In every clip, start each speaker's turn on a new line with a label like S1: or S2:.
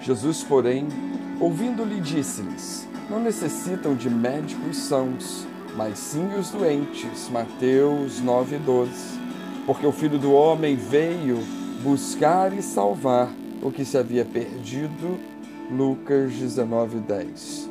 S1: Jesus, porém, ouvindo-lhe, disse-lhes: Não necessitam de médicos sãos, mas sim os doentes. Mateus 9:12. Porque o Filho do homem veio buscar e salvar o que se havia perdido. Lucas 19:10.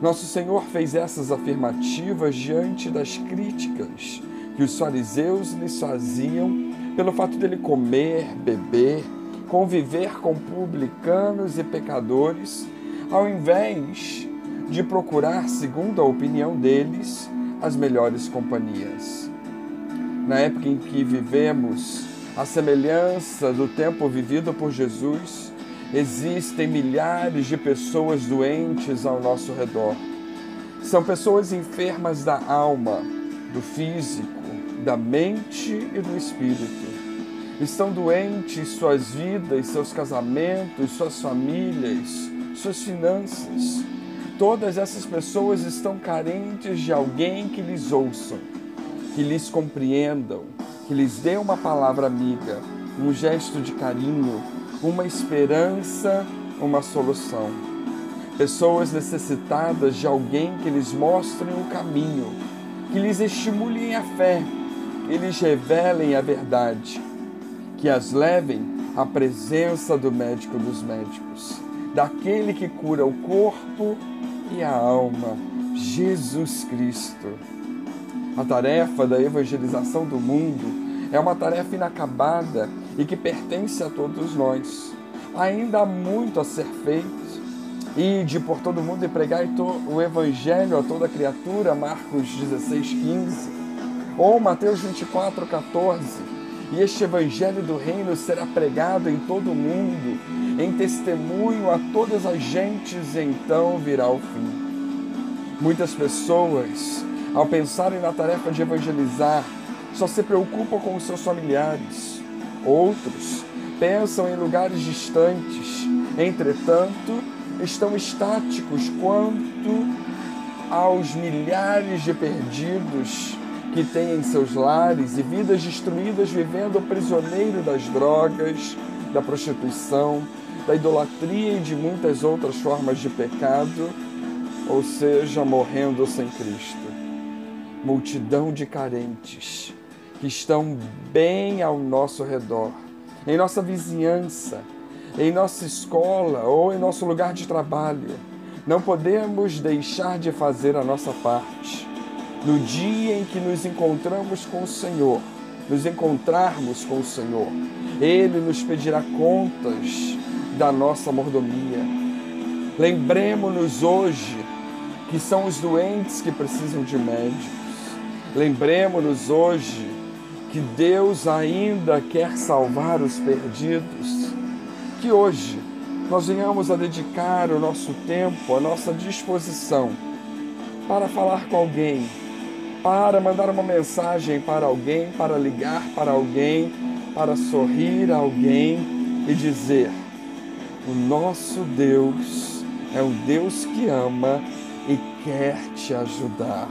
S1: Nosso Senhor fez essas afirmativas diante das críticas que os fariseus lhes faziam pelo fato dele comer, beber, conviver com publicanos e pecadores, ao invés de procurar, segundo a opinião deles, as melhores companhias. Na época em que vivemos, a semelhança do tempo vivido por Jesus, existem milhares de pessoas doentes ao nosso redor. São pessoas enfermas da alma, do físico, da mente e do espírito. Estão doentes suas vidas, seus casamentos, suas famílias, suas finanças. Todas essas pessoas estão carentes de alguém que lhes ouçam, que lhes compreendam, que lhes dê uma palavra amiga, um gesto de carinho, uma esperança, uma solução. Pessoas necessitadas de alguém que lhes mostre o caminho, que lhes estimulem a fé, que lhes revelem a verdade, que as levem à presença do médico dos médicos, daquele que cura o corpo e a alma, Jesus Cristo. A tarefa da evangelização do mundo é uma tarefa inacabada e que pertence a todos nós. Ainda há muito a ser feito. Ide por todo mundo e pregai o evangelho a toda criatura, Marcos 16, 15. Ou Mateus 24, 14. E este evangelho do reino será pregado em todo o mundo, em testemunho a todas as gentes, e então virá o fim. Muitas pessoas, ao pensarem na tarefa de evangelizar, só se preocupam com os seus familiares. Outros pensam em lugares distantes, entretanto, estão estáticos quanto aos milhares de perdidos que têm em seus lares e vidas destruídas vivendo prisioneiro das drogas, da prostituição, da idolatria e de muitas outras formas de pecado, ou seja, morrendo sem Cristo. Multidão de carentes que estão bem ao nosso redor, em nossa vizinhança, em nossa escola ou em nosso lugar de trabalho. Não podemos deixar de fazer a nossa parte. No dia em que nos encontramos com o Senhor, nos encontrarmos com o Senhor, Ele nos pedirá contas da nossa mordomia. Lembremos-nos hoje que são os doentes que precisam de médicos. Lembremos-nos hoje que Deus ainda quer salvar os perdidos. Que hoje nós venhamos a dedicar o nosso tempo, a nossa disposição para falar com alguém, para mandar uma mensagem para alguém, para ligar para alguém, para sorrir a alguém e dizer: O nosso Deus é um Deus que ama e quer te ajudar.